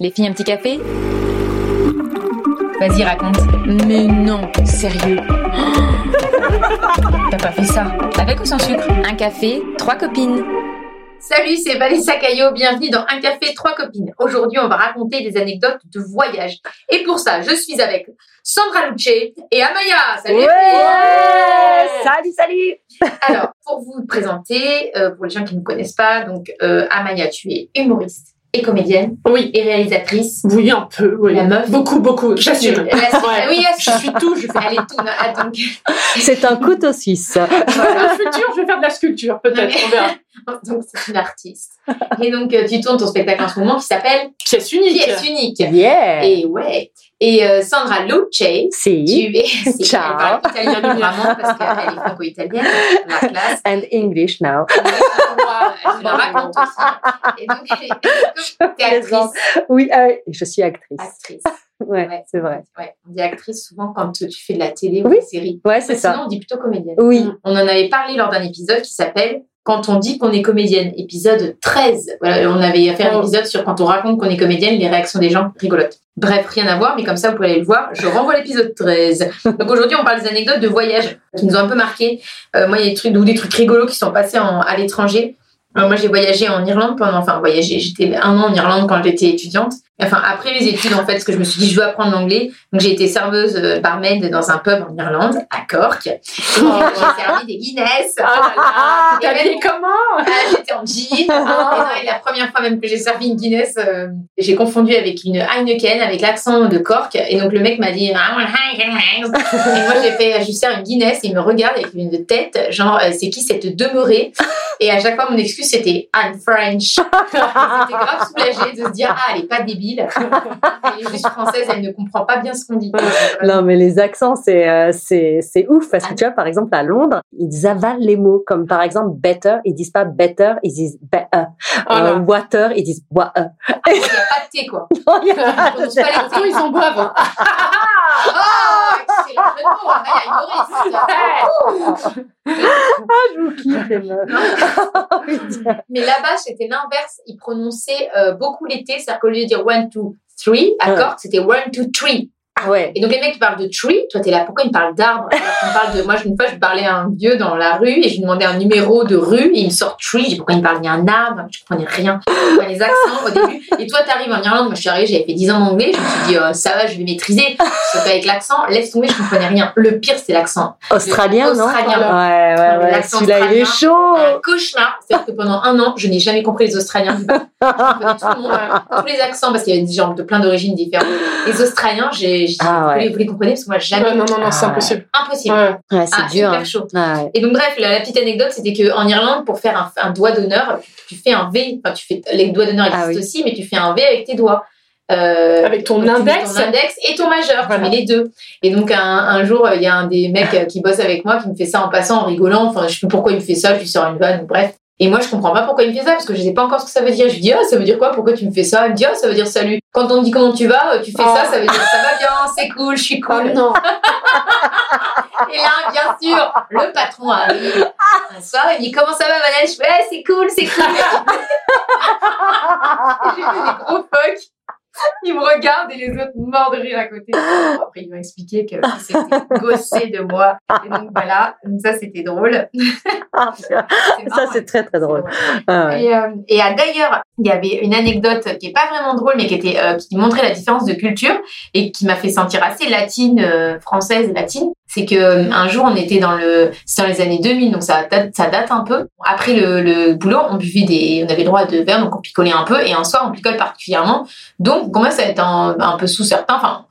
Les filles, un petit café? Vas-y, raconte. Mais non, sérieux. T'as pas fait ça Avec ou sans sucre? Un café, trois copines. Salut, c'est Vanessa Caillot, bienvenue dans Un café, trois copines. Aujourd'hui, on va raconter des anecdotes de voyage. Et pour ça, je suis avec Sandra Luce et Amaya. Salut Salut, salut Alors, pour vous présenter, euh, pour les gens qui ne me connaissent pas, donc euh, Amaya, tu es humoriste et comédienne Oui. et réalisatrice. Oui, un peu, oui. La meuf. Beaucoup, beaucoup. J'assume. Ouais. Oui, Je suis tout, je fais. Elle est tout. ah, donc, C'est un couteau suisse. Dans le futur, je vais faire de la sculpture, peut-être, on verra. donc c'est une artiste. Et donc, euh, tu tournes ton spectacle en ce moment qui s'appelle Pièce unique. Pièce unique. Yeah Et ouais. Et euh, Sandra Luce, Si. tu es. Ciao. Elle parle italien couramment parce qu'elle est franco-italienne, la classe. And English now. Je la raconte aussi. Et donc, t'es plaisante. actrice. Oui, euh, je suis actrice. Actrice. Ouais, Ouais. c'est vrai. Ouais. On dit actrice souvent quand tu fais de la télé ou Oui. des séries. Ouais, c'est Sinon, ça. on dit plutôt comédienne. Oui. On en avait parlé lors d'un épisode qui s'appelle Quand on dit qu'on est comédienne, épisode 13. Voilà, on avait fait un Oh. épisode sur quand on raconte qu'on est comédienne, les réactions des gens rigolotes. Bref, rien à voir, mais comme ça, vous pouvez aller le voir. Je renvoie l'épisode 13. Donc aujourd'hui, on parle des anecdotes de voyage qui nous ont un peu marqué. Euh, moi, il y a des trucs, ou des trucs rigolos qui sont passés en- à l'étranger. Euh, moi, j'ai voyagé en Irlande pendant, enfin, voyagé. J'étais un an en Irlande quand j'étais étudiante. Enfin, après mes études, en fait, parce que je me suis dit, je veux apprendre l'anglais. Donc, j'ai été serveuse euh, barmaid dans un pub en Irlande, à Cork. Et j'ai servi des Guinness. Oh là là, même- comment Ah, j'étais en jean. Et, non, et la première fois même que j'ai servi une Guinness, euh, j'ai confondu avec une Heineken avec l'accent de Cork. Et donc le mec m'a dit Ah, Heineken. Et moi j'ai fait, je sers une Guinness et il me regarde avec une tête, genre euh, c'est qui cette demeurée? Et à chaque fois mon excuse c'était I'm French. J'étais grave soulagée de se dire Ah, elle est pas débile. Est juste française, elle ne comprend pas bien ce qu'on dit. Non, mais les accents, c'est euh, c'est c'est ouf parce que tu vois, par exemple, à Londres, ils avalent les mots comme par exemple better, ils disent pas better, ils disent better. Oh là. Euh, water, ils disent water. Il n'y a pas de thé quoi. Non, il a pas de- pas les Pourtant, T. ils en boivent. Ah, je vous kiffe, les meufs. Mais là-bas, c'était l'inverse. Ils prononçaient euh, beaucoup T, c'est-à-dire qu'au lieu de dire one, two, three. Cork, c'était one, two, three. Ah ouais. Et donc, les mecs qui parlent de tree, toi, t'es là, pourquoi ils me parlent d'arbre qu'on parle de... Moi, une fois, je parlais à un vieux dans la rue et je lui demandais un numéro de rue et il me sort tree. Je dis, pourquoi il me parle Il y a un arbre? Je comprenais rien. Ouais, les accents au début? Et toi, t'arrives en Irlande. Moi, je suis arrivée, j'avais fait 10 ans d'anglais. Je me suis dit, euh, ça va, je vais maîtriser. Sauf qu'avec l'accent, laisse tomber, je comprenais rien. Le pire, c'est l'accent. Australien, non? Australien. Ouais, ouais, ouais. L'accent Celui-là, il est chaud. un cauchemar. C'est-à-dire que pendant un an, je n'ai jamais compris les Australiens. Je comprenais tout le monde, euh, tous les accents, parce qu'il y avait des gens de plein d'origines différentes. Les Australiens, j'ai, Ah ouais. vous, les, vous les comprenez Parce que moi, jamais. Ouais, non, non, non, c'est Ah. impossible. Impossible. Ouais. Ouais, c'est Ah, dur. super hein. chaud. Ouais. Et donc, bref, la, la petite anecdote, c'était qu'en Irlande, pour faire un, un doigt d'honneur, tu fais un V. Enfin, tu fais, les doigts d'honneur existent Ah oui. aussi, mais tu fais un V avec tes doigts. Euh, Avec ton index. ton index et ton majeur, Voilà. tu mets les deux. Et donc un, un jour, il y a un des mecs qui bosse avec moi qui me fait ça en passant, en rigolant. Enfin, je sais plus pourquoi il me fait ça, je lui sors une vanne, bref. Et moi, je comprends pas pourquoi il me fait ça, parce que je sais pas encore ce que ça veut dire. Je lui dis, ah, ça veut dire quoi? Pourquoi tu me fais ça? Il me dit, ah, ça veut dire salut. Quand on te dit comment tu vas, euh, tu fais Oh. ça, ça veut dire ça va bien, c'est cool, je suis Oh cool. non. Et là, bien sûr, le patron arrive. Un soir, il dit, comment ça va, Vanessa? Je fais, c'est cool, c'est cool. J'ai fait des gros fuck. Il me regarde et les autres morts de rire à côté. Après, ils m'ont expliqué que c'était gossé de moi. Et donc voilà, donc ça c'était drôle. Ah, Ça, c'est très, très drôle. Ah ouais. Et, euh, et euh, d'ailleurs, il y avait une anecdote qui est pas vraiment drôle, mais qui était euh, qui montrait la différence de culture et qui m'a fait sentir assez latine, euh, française et latine. C'est que euh, un jour, on était dans le, c'est dans les années 2000, donc ça date, ça date un peu. Après le, boulot, on buvait des, on avait le droit de verre, donc on picolait un peu. Et un soir, on picole particulièrement. Donc, on commence à être un, un peu sous certains. Enfin,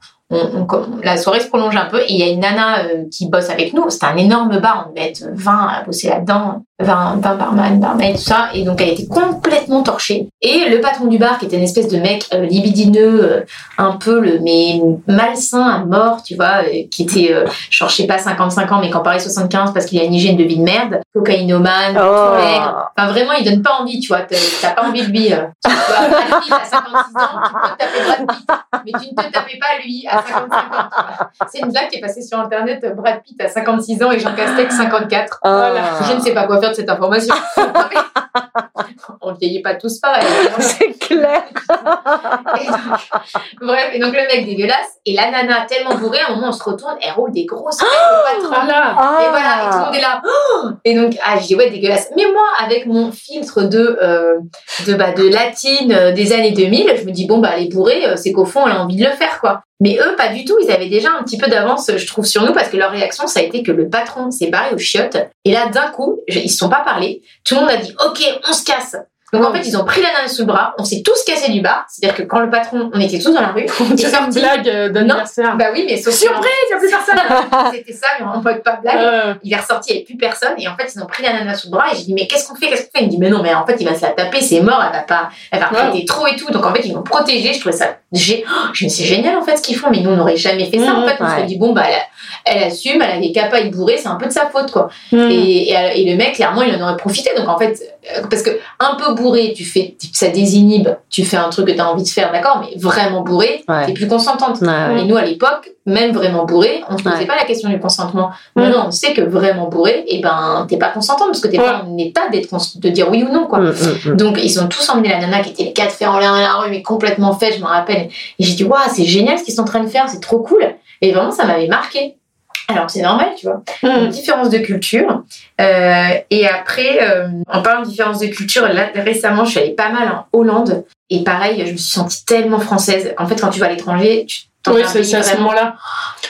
la soirée se prolonge un peu et il y a une nana euh, qui bosse avec nous. C'est un énorme bar, on devait être 20 à bosser là-dedans, 20, 20 barman, barmaid, tout ça. Et donc elle était complètement torchée. Et le patron du bar, qui était une espèce de mec euh, libidineux, euh, un peu le mais malsain à mort, tu vois, euh, qui était, genre je sais pas 55 ans, mais quand paraît 75 parce qu'il a une hygiène de vie de merde, cocaïnomane, Oh. tout maigre. Enfin vraiment, il donne pas envie, tu vois. T'as t'as pas envie de lui. Tu vois, Brad Pitt à 56 ans, tu peux te taper Brad Pitt, mais tu ne te tapais pas lui à 55 ans. tu vois. C'est une blague qui est passée sur internet. Brad Pitt à 56 ans et Jean Castex 54. Ah. Je ne sais pas quoi de cette information On vieillit pas tous pareil. évidemment. C'est clair. Et donc, bref, et donc le mec dégueulasse, et la nana tellement bourrée, à un moment on se retourne, elle roule des grosses patron. Voilà. Et voilà, et tout le monde est là. Oh Et donc, ah, je dis, ouais, dégueulasse. Mais moi, avec mon filtre de, euh, de, bah, de latine euh, des années 2000, je me dis, bon, bah, les bourrés, euh, c'est qu'au fond, elle a envie de le faire, quoi. Mais eux, pas du tout. Ils avaient déjà un petit peu d'avance, je trouve, sur nous, parce que leur réaction, ça a été que le patron s'est barré aux chiottes. Et là, d'un coup, ils se sont pas parlé. Tout le monde a dit, OK, on se casse. Donc, en fait, ils ont pris la nana sous le bras. On s'est tous cassés du bar. C'est-à-dire que quand le patron, on était tous dans la rue. On il est dirait une blague euh, d'anniversaire. Bah oui, mais sauf Surprise, il n'y a plus personne. C'était ça, mais en mode pas blague. Euh, Il est ressorti, il n'y avait plus personne. Et en fait, ils ont pris la nana sous le bras. Et j'ai dit, mais qu'est-ce qu'on fait Qu'est-ce qu'on fait? Il me dit, mais non, mais en fait, il va se la taper, c'est mort, elle va pas, elle va Ouais. trop et tout. Donc en fait, ils m'ont protégé. Je trouvais ça, j'ai, oh, je me suis génial en fait ce qu'ils font. Mais nous, on n'aurait jamais fait ça. en Mhm, fait, on se ouais. dit, bon, bah, elle, elle assume, elle avait qu'à pas y bourrer, c'est un peu de sa faute, quoi. hmm. Et, et, et le mec, clairement, il en aurait profité. Donc en fait, parce que un peu bourré, tu fais, ça désinhibe, tu fais un truc que tu as envie de faire, d'accord, mais vraiment bourré, Ouais. t'es plus consentante. Ouais, ouais. Et nous, à l'époque, même vraiment bourré, on se posait pas la question du consentement. Mm. Maintenant, on sait que vraiment bourré, et ben, t'es pas consentante parce que t'es pas en état d'être de dire oui ou non, quoi. Mm, mm, mm. Donc, ils ont tous emmené la nana qui était les quatre fers en l'air dans la rue, mais complètement faite, je me rappelle. Et j'ai dit, waouh, c'est génial ce qu'ils sont en train de faire, c'est trop cool. Et vraiment, ça m'avait marqué. Alors, c'est normal, tu vois. Une différence de culture. Euh, et après, euh, en parlant de différence de culture, là, récemment, je suis allée pas mal en Hollande. Et pareil, je me suis sentie tellement française. En fait, quand tu vas à l'étranger, tu Oui, c'est à ce moment-là.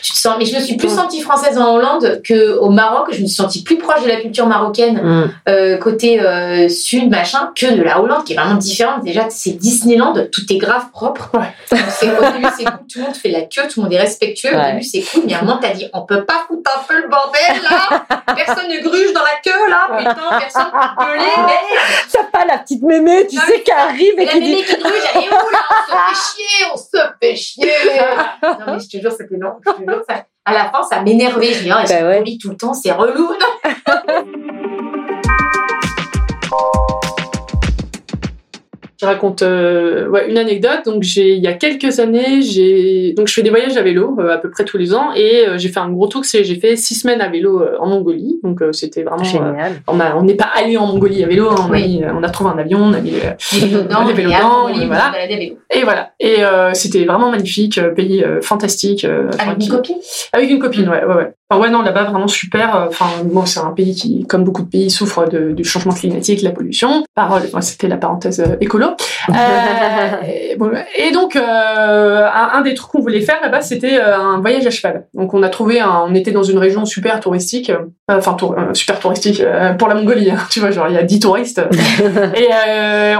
tu te sens. Mais je me suis plus sentie française en Hollande qu'au Maroc. Je me suis sentie plus proche de la culture marocaine Mm. euh, côté euh, sud, machin, que de la Hollande, qui est vraiment différente. Déjà, c'est Disneyland, tout est grave propre. Ouais. Donc, c'est- au début, c'est cool, tout le monde fait la queue, tout le monde est respectueux. Au Ouais. début, c'est cool, mais à un moment, t'as dit, on peut pas foutre un peu le bordel, là Personne ne gruge dans la queue, là Putain, personne peut gueuler, merde T'as pas la petite mémé, tu Non, sais, mais qui arrive et Et la dit mémé qui gruge, elle est où, là? On se fait chier, on se fait chier Non, mais je te jure, c'était long. Je te jure, ça... À la fin, ça m'énervait. Je dis, oh, Bah ouais. tout le temps, c'est relou. Je raconte euh, ouais, une anecdote. Donc, j'ai, il y a quelques années, j'ai, donc je fais des voyages à vélo euh, à peu près tous les ans et euh, j'ai fait un gros tour. C'est, j'ai fait six semaines à vélo en Mongolie. Donc, c'était vraiment. Génial. on a, on n'est pas allé en Mongolie à vélo. hein, on, a Oui. mis, on a trouvé un avion, on a mis. euh, les vélos dedans, et voilà. et voilà. Et c'était vraiment magnifique, pays fantastique. Avec qui- une copine? Avec une copine, ouais, ouais, ouais. Ouais, non, là-bas, vraiment super. euh, Enfin, c'est un pays qui, comme beaucoup de pays, souffre du changement climatique, la pollution. Parole, c'était la parenthèse euh, écolo. Euh, et, bon, et donc, euh, un, un des trucs qu'on voulait faire là-bas, c'était euh, un voyage à cheval. Donc, on a trouvé un, on était dans une région super touristique, enfin, tour- super touristique pour la Mongolie, hein, tu vois, genre, il y a 10 touristes. et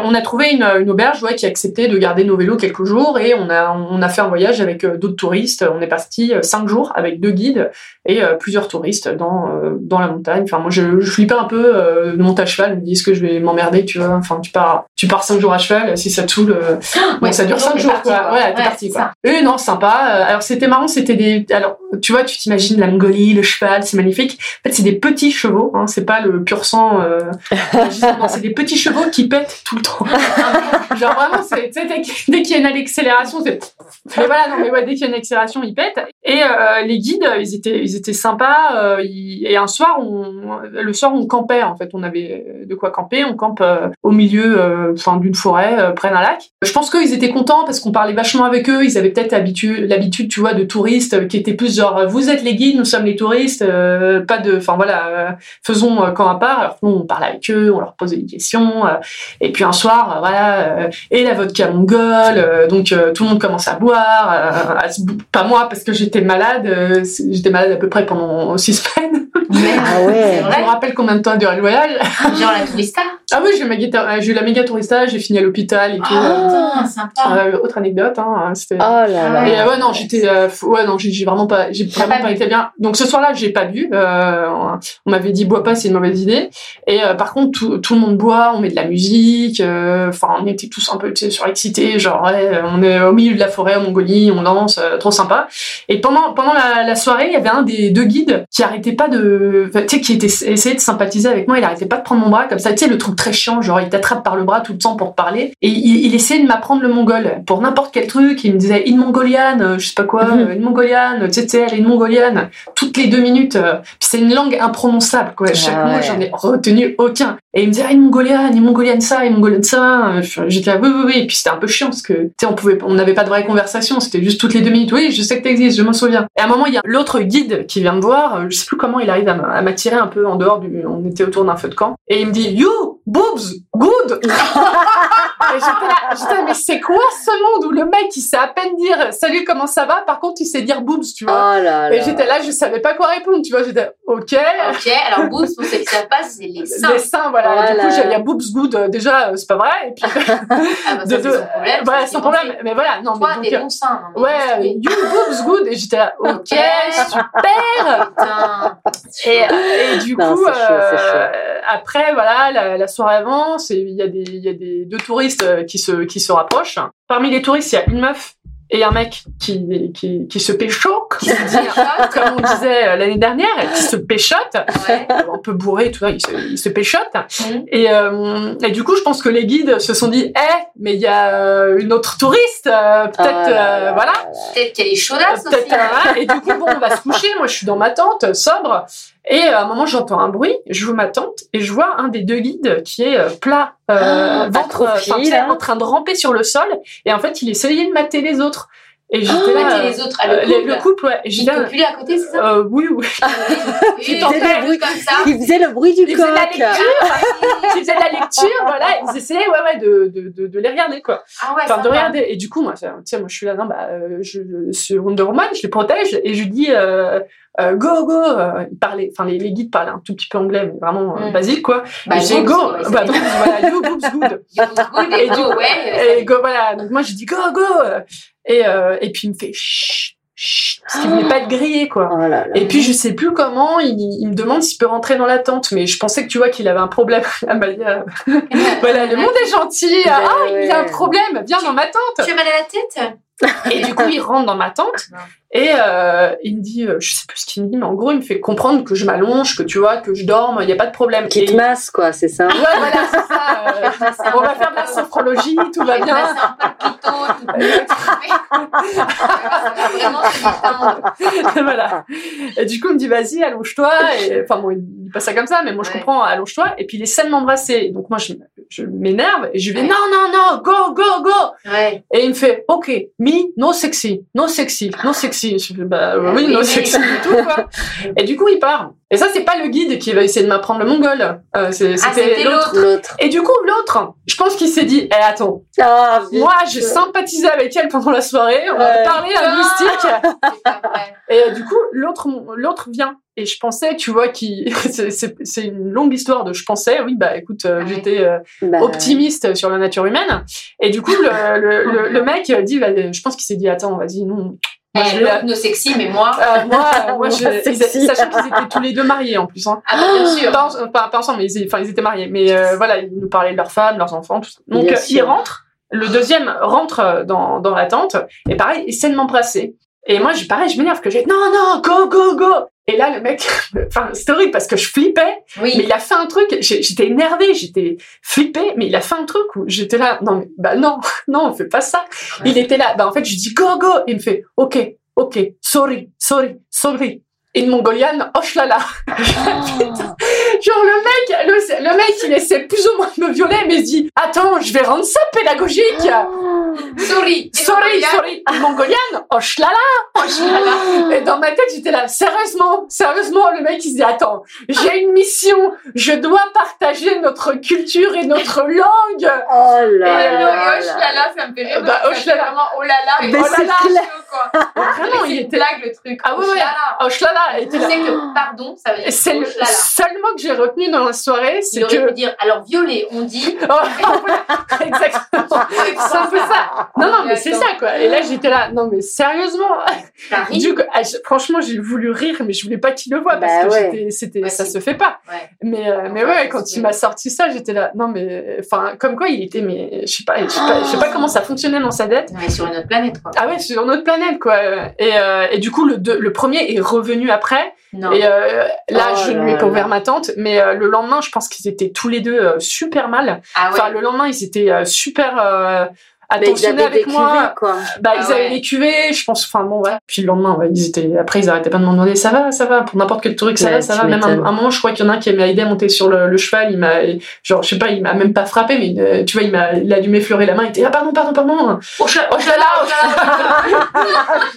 on a trouvé une, une auberge, ouais, qui acceptait de garder nos vélos quelques jours et on a, on a fait un voyage avec d'autres touristes. On est parti cinq jours avec deux guides et plusieurs touristes dans, dans la montagne. Enfin, moi, je, je flippais un peu de monter à cheval. Je me dis, est-ce que je vais m'emmerder, tu vois? Enfin, tu pars, tu pars cinq jours à cheval, si ça te saoule. euh, bon, Ouais, ça dure cinq cinq jours, jours, t'es quoi. parti, quoi. Ouais, t'es parti, quoi. non, sympa. Euh, Alors, c'était marrant, c'était des. Alors, tu vois, tu t'imagines la Mongolie, le cheval, c'est magnifique. En fait, c'est des petits chevaux, hein, c'est pas le pur sang. Euh, c'est des petits chevaux qui pètent tout le temps. Genre vraiment, c'est, dès, qu'il- y a une accélération, c'est. Mais voilà, non, mais ouais, dès qu'il y a une accélération, ils pètent. Et euh, les guides, ils étaient, ils étaient sympas. euh, ils- et un soir, on, le soir, on campait. En fait, on avait de quoi camper. On campe euh, au milieu, euh, enfin, d'une forêt, euh, près d'un lac. Je pense qu'ils étaient contents parce qu'on parlait vachement avec eux. Ils avaient peut-être l'habitude, tu vois, de touristes euh, qui étaient plus genre, vous êtes les guides, nous sommes les touristes. euh, pas de, enfin voilà, euh, faisons euh, camp à part. Alors nous, on parlait avec eux, on leur posait des questions. euh, et puis un soir, euh, voilà, euh, et la vodka mongole, euh, donc euh, tout le monde commence à boire. euh, pas moi parce que j'étais malade, euh, j'étais malade à peu près pendant six semaines. Merde, Ah ouais. Je me rappelle combien de temps a duré le voyage. Genre la tourista. Ah oui, j'ai eu, ma guita- j'ai eu la méga tourista, j'ai fini à l'hôpital et tout. Ah, sympa. Euh, autre anecdote, hein, c'était. Oh là là. Et euh, ouais non j'étais euh, ouais non j'ai vraiment pas j'ai vraiment pas été bien donc ce soir-là j'ai pas bu euh, on m'avait dit bois pas c'est une mauvaise idée et euh, par contre tout, tout le monde boit on met de la musique euh, enfin on était tous un peu tu sais surexcités genre ouais on est au milieu de la forêt en Mongolie on danse euh, trop sympa et pendant pendant la, la soirée il y avait un des deux guides qui arrêtait pas de tu sais, qui était essayait de sympathiser avec moi. Il arrêtait pas de prendre mon bras comme ça. Tu sais, le truc très chiant, genre il t'attrape par le bras tout le temps pour te parler. Et il, il essayait de m'apprendre le mongol pour n'importe quel truc. Il me disait une mongoliane, je sais pas quoi, Mhm. une mongoliane, tu sais, tu sais, elle est une mongoliane. Toutes les deux minutes. euh, puis c'est une langue imprononçable, quoi. Chaque Ah ouais. j'en ai retenu aucun. Et il me disait, ah, une mongoliane, une mongoliane ça, une mongoliane ça. Euh, J'étais là, oui, oui, oui. Et puis c'était un peu chiant parce que, tu sais, on pouvait, on n'avait pas de vraie conversation. C'était juste toutes les deux minutes. Oui, je sais que t'existes, je m'en souviens. Et à un moment, il y a l'autre guide qui vient me voir. euh, Je sais plus comment il arrive à m- à m'attirer un peu en dehors du, on était autour d'un feu de camp. Et il me dit, you, boobs, good. Et j'étais là, j'étais là, mais c'est quoi ce monde où le mec, il sait à peine dire salut, comment ça va? Par contre, il sait dire boobs, tu Oh vois. là là. Et j'étais là, je savais pas quoi répondre, tu vois. J'étais, ok. Ok, alors boobs, pour ceux qui savent pas, c'est les seins. Les seins, voilà. Du coup, il y a boobs good, euh, déjà, euh, c'est pas vrai. Et puis, Ah bah ça, de- problème. voilà, c'est sans problème. Mais voilà, non. Toi, mais donc, t'es euh, bon sein. non, mais Ouais, you boobs good. Et j'étais là, ok, Ok. super. Putain. Et, et du Non, coup, chaud, euh, après, voilà, la, la soirée avance et il y a des, il y a des deux touristes euh, qui se, qui se rapprochent. Parmi les touristes, il y a une meuf et un mec qui, qui, qui se pécho, comme on, dit, comme on disait euh, l'année dernière, qui se péchote, Ouais. un peu bourré, tout ça, il se, il se péchote. Et, euh, et du coup, je pense que les guides se sont dit, eh, mais il y a euh, une autre touriste, euh, peut-être, euh, là voilà. là là. Peut-être qu'elle est chaudasse Peut-être aussi. hein. Et du coup, bon, on va se coucher. Moi, je suis dans ma tente, sobre. Et euh, à un moment, j'entends un bruit. Je vois ma tente et je vois un des deux guides qui est euh, plat, euh, Ah, ventre, là. en train de ramper sur le sol. Et en fait, il essayait de mater les autres. Et j'étais Oh, là. mater euh, les autres. Ah, le couple. le couple, ouais. Et Il j'étais peut là, plus à côté, c'est ça euh, oui, oui. Qui il fait le- comme ça. Il faisait le bruit du Il faisait coq. la lecture. Ils faisaient la lecture, voilà. Ils essayaient, ouais, ouais, de, de, de, de les regarder, quoi. Ah ouais, Enfin, de regarder. Et du coup, moi, tu sais, moi, je suis là, non, bah, je, je suis Wonder Woman, je les protège, et je dis, euh, euh, go, go. euh, ils parlaient, enfin, les, les guides parlaient un tout petit peu anglais, mais vraiment euh, Mm. basique, quoi. Bah, et j'ai go. ouais, bah, donc, voilà, you boobs good. Et go, ouais. Et go, voilà. Donc, moi, je dis, go, go. Et, euh, et puis, il me fait, chut, chut, parce qu'il voulait pas être grillé, quoi. Oh là là. Et puis je sais plus comment, il, il me demande s'il peut rentrer dans la tente, mais je pensais que tu vois qu'il avait un problème. Amalia, voilà, le monde est gentil. Ben Ah, il a un problème, viens dans ma tente. Tu as mal à la tête? Et du coup, il rentre dans ma tente Non. Et euh, il me dit, euh, je sais plus ce qu'il me dit, mais en gros, il me fait comprendre que je m'allonge, que tu vois, que je dorme, il y a pas de problème. Qui te masse, quoi, c'est ça Ouais, voilà, c'est ça. euh, on va faire de la sophrologie, tout va bien. Voilà. Et du coup, il me dit, vas-y, allonge-toi. Et, enfin, bon, il dit pas ça comme ça, mais moi, je Ouais. comprends, allonge-toi. Et puis, il essaie de m'embrasser. Donc, moi, je, je m'énerve et je lui vais, Ouais. non, non, non, go, go, go. Ouais. Et il me fait, ok, me, no sexy, no sexy, no sexy. Je fais, bah, oui, no sexy du tout, quoi. Et du coup, il part. Et ça, c'est pas le guide qui va essayer de m'apprendre le mongol. Euh, Ah, c'était l'autre. L'autre. Et du coup, l'autre, je pense qu'il s'est dit, eh, attends, Ah, moi, j'ai sympathisé avec elle pendant la soirée, on a Ouais. parlé linguistique. C'est pas vrai. Et euh, du coup, l'autre, l'autre vient. Et je pensais, tu vois, qui, c'est, une longue histoire de je pensais, oui, bah écoute, euh, Ouais. j'étais euh, Bah, optimiste sur la nature humaine. Et du coup, le, le, le, le mec dit, bah, je pense qu'il s'est dit, attends, vas-y, non. Moi, je Eh, l'autre, nos sexy, mais moi. euh, moi, euh, moi, je, sachant qu'ils étaient tous les deux mariés en plus. Hein. Ah bah bien sûr. Pas, pas, pas ensemble, mais ils, ils étaient mariés. Mais euh, voilà, ils nous parlaient de leurs femmes, leurs enfants, tout ça. Donc, Bien euh, sûr. ils rentrent. Le deuxième rentre euh, dans, dans la tente. Et pareil, essaie de m'embrasser. Et moi, je, pareil, je m'énerve que j'ai non, non, go, go, go. Et là, le mec, enfin, c'est horrible parce que je flippais. Mais Oui. il a fait un truc, j'étais énervée, j'étais flippée, mais il a fait un truc où j'étais là, non, mais, bah non, non, on fait pas ça. Il était là, bah en fait, je dis go, go. Il me fait, ok, ok, sorry, sorry, sorry. Une mongolienne, hoche là là. Genre le mec, le, le mec, il essaie plus ou moins de me violer, mais il dit, attends, je vais rendre ça pédagogique. Sorry. Sorry, sorry, une mongolienne, hoche là là. Et dans ma tête, j'étais là, sérieusement, sérieusement, le mec, il se dit, attends, j'ai une mission, je dois partager notre culture et notre langue. Oh Et là le là hoche là. là là, ça me fait rire. Bah, là. vraiment oh là là et Mais oh là c'est là. quoi. Vraiment, Mais il était, blague le truc. Ah là là, il Tu était là. sais que pardon, ça veut dire C'est le hoche là là. seul mot que j'ai retenu dans la soirée, Il c'est aurait que... pu dire alors violer, on dit. Oh, exactement. C'est un peu ça. Non, non, mais c'est ça, quoi. Et là, j'étais là, non, mais sérieusement. Du coup, ah, franchement, j'ai voulu rire, mais je voulais pas qu'il le voie parce Bah que ouais. c'était, ça se fait pas. Ouais. Mais, euh, mais Ouais, quand il m'a sorti ça, j'étais là, non, mais, enfin, comme quoi il était, mais, je sais pas, je sais pas, comment ça fonctionnait dans sa tête. Est sur une autre planète quoi. Ah ouais, sur notre planète. émotionnel, quoi. Et, euh, et du coup, le, deux- le premier est revenu après. Non. Et euh, là, Oh je là lui ai pas ouvert ma tante, mais euh, le lendemain, je pense qu'ils étaient tous les deux super mal. Ah ouais. Enfin, le lendemain, ils étaient super Mais attentionnés avec des moi. cuvées, quoi. Bah, Ah ils avaient les cuvées, je pense. Enfin, bon, ouais. Puis le lendemain, ouais, ils étaient. Après, ils arrêtaient pas de me demander ça va, ça va, pour n'importe quel truc, ça Ouais, va, ça va. Même un, un moment, je crois qu'il y en a un qui m'a aidé à monter sur le, le cheval. Il m'a, genre, je sais pas, il m'a même pas frappé, mais euh, tu vois, il m'a, il a dû m'effleurer la main. Il était ah pardon, pardon, pardon. Oh là, oh là là, oh là là.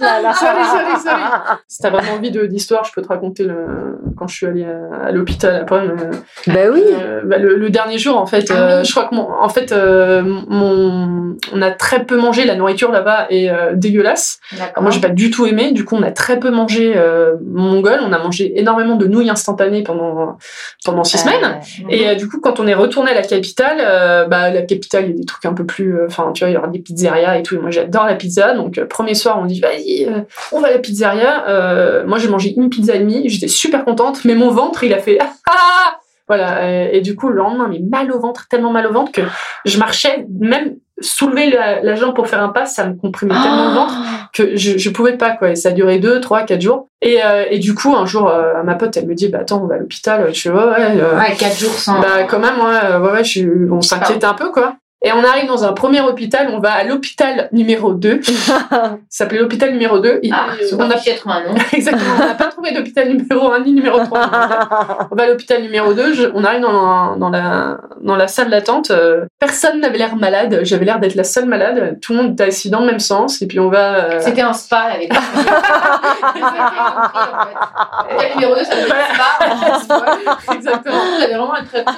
Là, là. Sorry, sorry, sorry. Si t'as vraiment envie d'histoire, je peux te raconter le, quand je suis allée à, à l'hôpital après. mais- Bah oui. euh, bah, le, le dernier jour, en fait, Ah euh, oui. je crois que mon, en fait, euh, mon, on a très peu mangé. La nourriture là-bas est euh, dégueulasse. D'accord. Moi, j'ai pas du tout aimé. Du coup, on a très peu mangé euh, mongol. On a mangé énormément de nouilles instantanées pendant pendant six semaines. Mhm. Et euh, du coup, quand on est retourné à la capitale, euh, bah la capitale, il y a des trucs un peu plus, euh, enfin, tu vois, il y aura des pizzerias et tout. Et moi, j'adore la pizza. Donc, euh, premier soir, on dit, vas-y, euh, on va à la pizzeria. Euh, moi, j'ai mangé une pizza et demie. J'étais super contente, mais mon ventre, il a fait ah voilà. Et, et du coup, le lendemain, mais mal au ventre, tellement mal au ventre que je marchais, même soulever la, la jambe pour faire un pas, ça me comprimait tellement le ventre que je, je pouvais pas quoi. Et ça a duré deux trois quatre jours. Et, euh, et du coup un jour euh, ma pote elle me dit bah attends on va à l'hôpital. Je fais ouais ouais euh, Ouais, 4 jours sans. bah quand même ouais euh, ouais, ouais je, suis- on s'inquiète un peu quoi et on arrive dans un premier hôpital on va à l'hôpital numéro 2 ça s'appelait l'hôpital numéro 2 Et, Ah, euh, on a fiché être un nom. exactement on n'a pas trouvé d'hôpital numéro 1 ni numéro 3 on va à l'hôpital numéro 2, je- on arrive dans la, dans la, dans la salle d'attente. euh, personne n'avait l'air malade, j'avais l'air d'être la seule malade. Tout le monde était assis dans le même sens, et puis on va. euh, C'était un spa, avait pas. Le numéro 2, ça devait être un spa. Exactement. On avait vraiment un très très.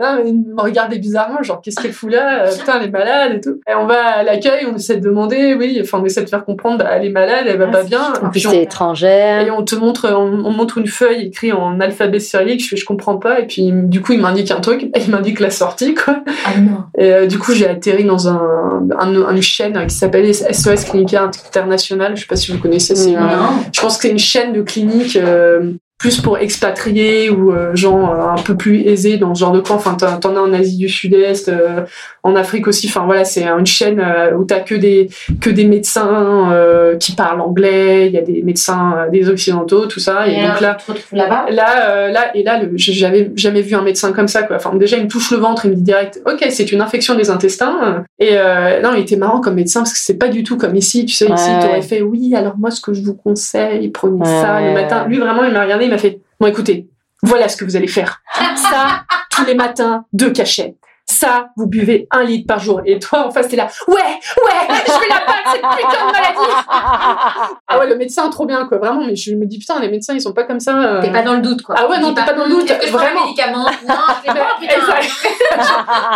Ah, mais ils me regardaient bizarrement, genre qu'est-ce qu'elle fout là Euh, Putain, elle est malade et tout. Et on va à l'accueil, on essaie de demander, oui, enfin on essaie de faire comprendre, bah, elle est malade, elle va pas bien. En plus, t'es étrangère. Et on te montre, on, on montre une feuille écrite en alphabet cyrillique. Je fais, je comprends pas. Et puis, du coup, il m'indique un truc. Il m'indique la sortie, quoi. Ah non. Et euh, du coup, j'ai atterri dans un, un- une chaîne qui s'appelle SOS Clinica International. Je sais pas si vous connaissez. C'est une- je pense que c'est une chaîne de cliniques euh, plus pour expatriés ou euh, gens euh, un peu plus aisés dans ce genre de camp. Enfin, t'en as en Asie du Sud-Est, euh, en Afrique aussi. Enfin voilà, c'est une chaîne où t'as que des que des médecins qui parlent anglais. Il y a des médecins des occidentaux, tout ça. Et, Et donc là, là-bas? Là, là et là, j'avais jamais vu un médecin comme ça, quoi. Enfin, déjà, il me touche le ventre, il me dit direct, ok, c'est une infection des intestins. Et non, il était marrant comme médecin parce que c'est pas du tout comme ici. Tu sais, ici, Ouais, t'aurais ouais. fait, oui, alors moi, ce que je vous conseille, prenez ça Ouais, le matin. Lui, vraiment, il m'a regardé, m'a fait, bon, écoutez, voilà ce que vous allez faire. Ça, tous les matins, deux cachets. Ça, vous buvez un litre par jour. Et toi, en face, t'es là, ouais, ouais, je vais la battre, cette putain de maladie. Ah ouais, le médecin, trop bien, quoi. Vraiment, mais je me dis, putain, les médecins, ils sont pas comme ça. euh. T'es pas dans le doute, quoi. Ah ouais, non, t'es pas dans le doute, que je vraiment. un médicament? Non, je pas, putain.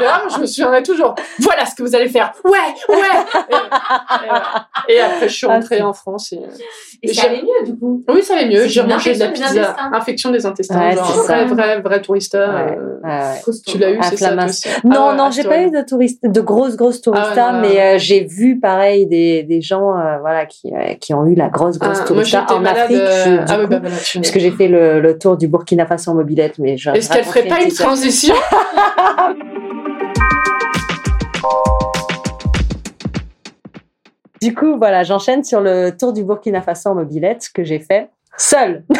Mais vraiment, je me souviendrai toujours. Voilà ce que vous allez faire. Ouais, ouais. Et, et- et après, je suis Ah, rentrée en France. Et... Et ça allait mieux, du coup. Oui, ça allait mieux. J'ai mangé de la infection des pizza. intestins. Infection des intestins. Ouais, genre, c'est vrai, vrai, vrai tourista. Ouais. euh, Ouais. Tu l'as eu, c'est ça, Non, Ah non, j'ai pas eu de touristes, de grosses, grosses touristas, Ah ouais, mais euh, j'ai vu pareil des, des gens, euh, voilà, qui, euh, qui ont eu la grosse, grosse Ah, tourista en malade. Afrique. euh, je- ah coup, bah parce que j'ai fait le, le tour du Burkina Faso en mobilette, mais je Est-ce qu'elle ferait pas une transition Du coup, voilà, j'enchaîne sur le tour du Burkina Faso en mobilette que j'ai fait seule.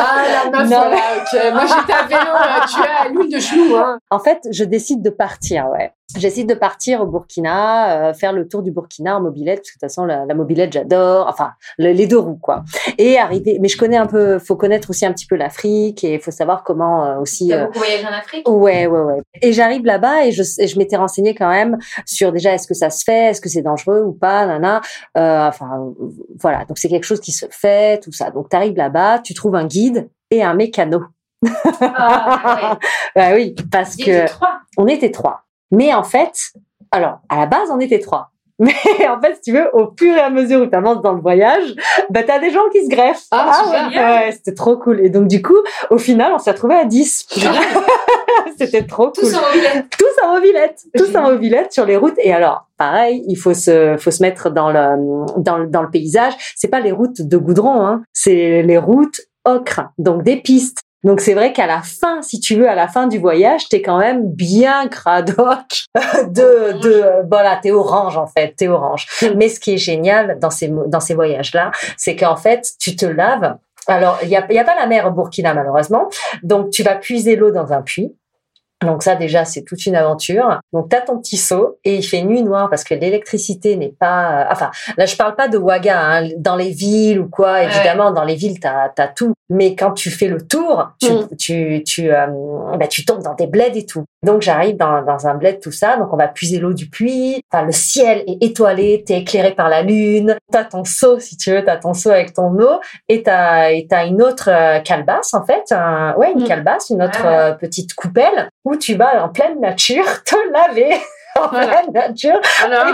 Ah, la meuf, Non. voilà, ok. Moi, j'étais à vélo, tu es à l'huile de chou, hein. En fait, je décide de partir, ouais. Je décide de partir au Burkina, euh, faire le tour du Burkina en mobilette, parce que de toute façon, la, la mobilette, j'adore. Enfin, le- les deux roues, quoi. Et arriver, mais je connais un peu, faut connaître aussi un petit peu l'Afrique et il faut savoir comment euh, aussi. T'as euh, beaucoup voyagé en Afrique? Ouais, ouais, ouais. Et j'arrive là-bas et je, et je m'étais renseignée quand même sur déjà est-ce que ça se fait, est-ce que c'est dangereux ou pas, nana. Euh, enfin, voilà. Donc c'est quelque chose qui se fait, tout ça. Donc t'arrives là-bas, tu trouves un guide et un mécano. Ah, Bah oui, parce ouais. que on était trois. Mais en fait, alors, à la base, on était trois. Mais en fait, si tu veux, au fur et à mesure où tu avances dans le voyage, bah, t'as des gens qui se greffent. Ah, ouais, génial. ouais, c'était trop cool. Et donc, du coup, au final, on s'est retrouvés à 10. c'était trop cool. Tous en mobilette. Tous en mobilette. Tous en mobilette sur les routes. Et alors, pareil, il faut se, faut se mettre dans le, dans le, dans le paysage. C'est pas les routes de goudron, hein. C'est les routes ocre. Donc, des pistes Donc c'est vrai qu'à la fin, si tu veux, à la fin du voyage, t'es quand même bien cradoc de, de, voilà, t'es orange en fait, t'es orange. Mais ce qui est génial dans ces, dans ces voyages-là, c'est qu'en fait, tu te laves. Alors, il n'y a, y a pas la mer au Burkina, malheureusement. Donc, tu vas puiser l'eau dans un puits. Donc ça déjà c'est toute une aventure. Donc tu as ton petit seau et il fait nuit noire parce que l'électricité n'est pas enfin là je parle pas de Ouaga hein. dans les villes ou quoi évidemment dans les villes tu as, tout mais quand tu fais le tour tu mm. tu tu, euh, bah, tu tombes dans des bleds et tout. Donc j'arrive dans, dans un bled tout ça donc on va puiser l'eau du puits. Enfin le ciel est étoilé, tu es éclairé par la lune, tu as ton seau si tu veux, tu as ton seau avec ton eau et tu as et tu une autre euh, calebasse en fait, ouais une mm. calebasse, une autre euh, petite coupelle où tu vas en pleine nature te laver en pleine nature,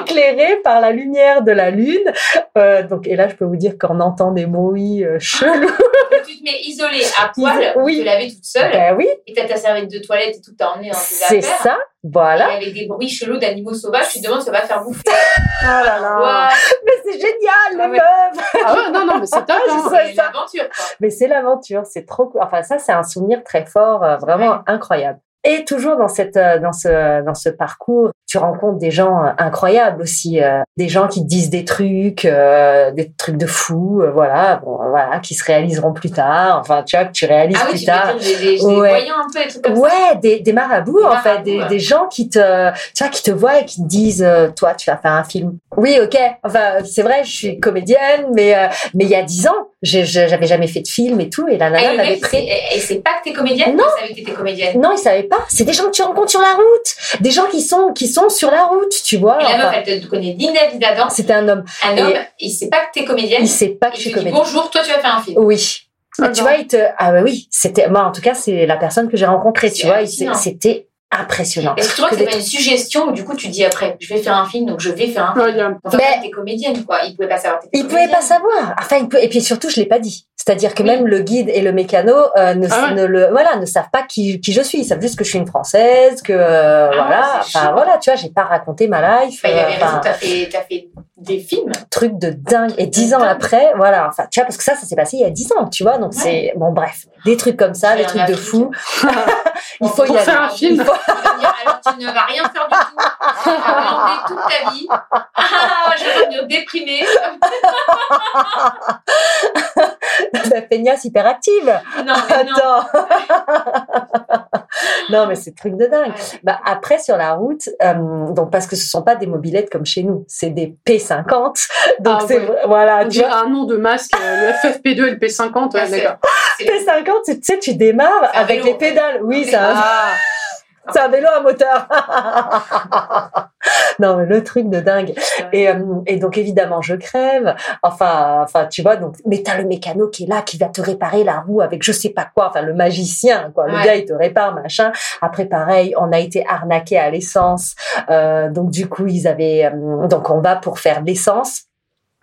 éclairé par la lumière de la lune. Euh, donc, et là, je peux vous dire qu'on entend des bruits euh, chelous. tu te mets isolé à poil, oui. te laver toute seule. Ben oui. Et t'as ta serviette de toilette et tout t'as emmené dans tes C'est ça. Voilà. Et avec des bruits chelous d'animaux sauvages, tu te demandes si ça va faire bouffer. oh là là. Mais c'est génial, les ah meufs. Ah ouais, non, non, mais c'est top. Hein. c'est l'aventure, Mais c'est l'aventure, c'est trop cool. Enfin, ça, c'est un souvenir très fort, euh, vraiment incroyable. Et toujours dans cette euh, dans ce dans ce parcours, tu rencontres des gens euh, incroyables aussi, euh, des gens qui te disent des trucs, des trucs de fou, voilà, bon, voilà, qui se réaliseront plus tard. Enfin, tu vois que tu réalises ah plus oui, tard. Des, des, ouais. voyants un peu, des trucs comme ouais, ça. des des marabouts en fait, des, des gens qui te tu vois qui te voient et qui te disent, toi, tu vas faire un film. Oui, ok. Enfin, c'est vrai, je suis comédienne, mais mais il y a dix ans, j'avais jamais fait de film et tout, et la nana ah, m'avait pris. Et c'est pas que t'es comédienne. Non. Il savait que t'étais comédienne. Non, il savait pas c'est des gens que tu rencontres sur la route, des gens qui sont qui sont sur la route, tu vois. Et la meuf, elle te connaît d'inévitablement. C'était un homme. Un homme, il sait pas que t'es comédienne. Il sait pas que je suis comédienne. bonjour, toi tu vas faire un film. Oui. Ah, tu vois, il te ah bah oui, c'était moi en tout cas c'est la personne que j'ai rencontrée, tu vois, c'était impressionnant. Est-ce que tu vois que c'est pas une suggestion ou du coup tu dis après, je vais faire un film, donc je vais faire un film. Enfin, mais t'es comédienne, quoi. Il pouvait pas savoir. Il pouvait pas savoir. Enfin, il peut... et puis surtout, je l'ai pas dit. C'est-à-dire que même le guide et le mécano euh, ne, ah ne, le, voilà, ne savent pas qui, qui je suis. Ils savent juste que je suis une française, que euh, ah, voilà. Enfin voilà, tu vois, j'ai pas raconté ma life. Bah, il y avait raison. T'as fait, as fait des films. Truc de dingue. Et dix ans après, voilà. Enfin, tu vois, parce que ça, ça s'est passé il y a dix ans, tu vois. Donc c'est bon, bref, des trucs comme ça, des trucs de fou. il faut y aller. faire un film. Alors tu ne vas rien faire du tout. Tu vas toute ta vie. Ah, je vais devenir déprimée. la feignasse hyperactive. Non, mais non. non, mais c'est truc de dingue. Bah, après, sur la route, euh, donc parce que ce sont pas des mobilettes comme chez nous, c'est des P50. Donc, ah, c'est, voilà. Tu as un nom de masque, euh, le FFP2 et le P50, d'accord. P50, tu sais, tu démarres avec les pédales. Oui, ça. C'est un vélo à moteur. non, mais le truc de dingue. Et, euh, et donc évidemment, je crève. Enfin, enfin, tu vois. Donc, mais t'as le mécano qui est là, qui va te réparer la roue avec je sais pas quoi. Enfin, le magicien, quoi. Le gars, il te répare machin. Après, pareil, on a été arnaqué à l'essence. Euh, donc du coup, ils avaient. Euh, donc on va pour faire l'essence.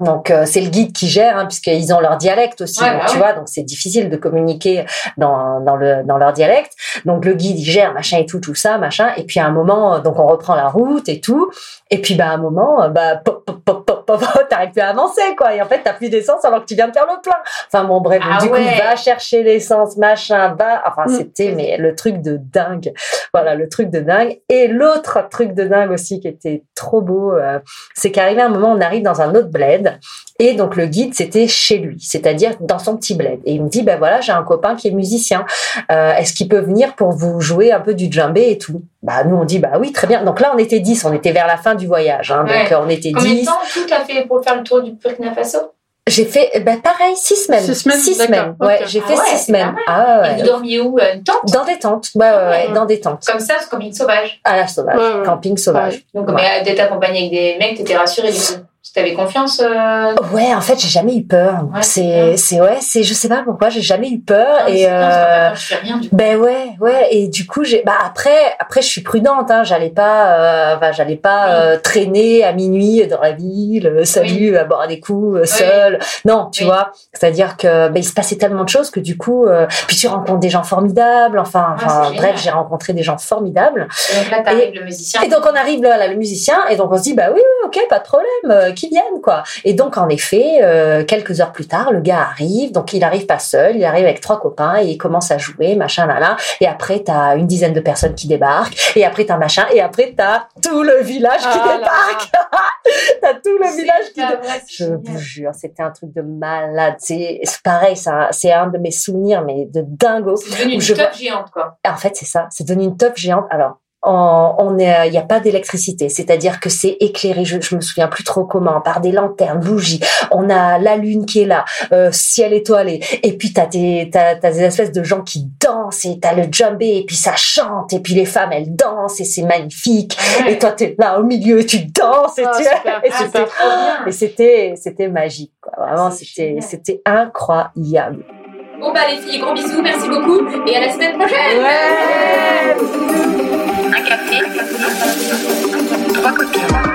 Donc euh, c'est le guide qui gère, hein, puisqu'ils ont leur dialecte aussi, donc, bah tu vois, donc c'est difficile de communiquer dans, dans, le, dans leur dialecte. Donc le guide il gère machin et tout, tout ça, machin. Et puis à un moment, donc on reprend la route et tout. Et puis bah à un moment, bah pop, pop, pop, pop, pop t'arrives plus à avancer quoi. Et en fait t'as plus d'essence alors que tu viens de faire le plein. Enfin bon bref, ah du coup va chercher l'essence, machin, va. Enfin mm. c'était mais le truc de dingue. Voilà le truc de dingue. Et l'autre truc de dingue aussi qui était trop beau, euh, c'est qu'arrivé un moment, on arrive dans un autre bled et donc le guide, c'était chez lui, c'est-à-dire dans son petit bled. Et il me dit, ben voilà, j'ai un copain qui est musicien. Euh, est-ce qu'il peut venir pour vous jouer un peu du djembé et tout? Bah nous on dit, bah oui, très bien. Donc là on était 10, on était vers la fin du voyage. Hein, Donc on était Combien 10. de temps tout a fait pour faire le tour du Burkina Faso? J'ai fait ben pareil six semaines. Six semaines, six semaines. Ouais, j'ai ah fait ouais, six semaines. Ah ouais. Et vous dormiez où Une tente? Dans des tentes. Ouais, ouais, ouais, dans des tentes. Comme ça, c'est comme une sauvage. À la sauvage, camping sauvage. Donc, mais d'être accompagné avec des mecs, t'étais rassurée du coup. T'avais confiance euh... Ouais, en fait, j'ai jamais eu peur. Ouais, c'est, c'est ouais, c'est, je sais pas pourquoi, j'ai jamais eu peur. Ah, et euh, je fais rien du coup. ben ouais, ouais. Et du coup, j'ai, bah après, après, je suis prudente. Hein, j'allais pas, euh, bah, j'allais pas Oui. euh, traîner à minuit dans la ville, euh, salut, à boire des coups, euh, seul. Non, tu Oui. vois. C'est-à-dire que, ben, il se passait tellement de choses que du coup, euh, puis tu rencontres des gens formidables. Enfin, Ah, enfin, bref, j'ai rencontré des gens formidables. Et donc là, t'arrives le musicien. Et donc on arrive là, là, le musicien, et donc on se dit bah oui, oui ok, pas de problème. Viennent, quoi. Et donc, en effet, euh, quelques heures plus tard, le gars arrive. Donc, il arrive pas seul, il arrive avec trois copains et il commence à jouer, machin, là, là. Et après, t'as une dizaine de personnes qui débarquent. Et après, t'as machin. Et après, t'as tout le village qui Ah débarque. t'as tout le village qui débarque. Je vous jure, c'était un truc de malade. C'est pareil, ça, c'est un de mes souvenirs, mais de dingo. C'est devenu une Je top vois- géante, quoi. En fait, c'est ça. C'est devenu une top géante. Alors, on on est, il n'y a pas d'électricité, c'est-à-dire que c'est éclairé. Je, je me souviens plus trop comment, par des lanternes, bougies. On a la lune qui est là, euh, ciel étoilé. Et puis t'as des, t'as, t'as des espèces de gens qui dansent et t'as le djembé et puis ça chante et puis les femmes elles dansent et c'est magnifique. Et toi t'es là au milieu et tu danses et Ah, tu super, et ah, c'était, super. Trop bien. et c'était, c'était magique. Quoi. Vraiment, c'est c'était, génial. c'était incroyable. Bon, bah, les filles, gros bisous, merci beaucoup, et à la semaine prochaine! Café, trois copines.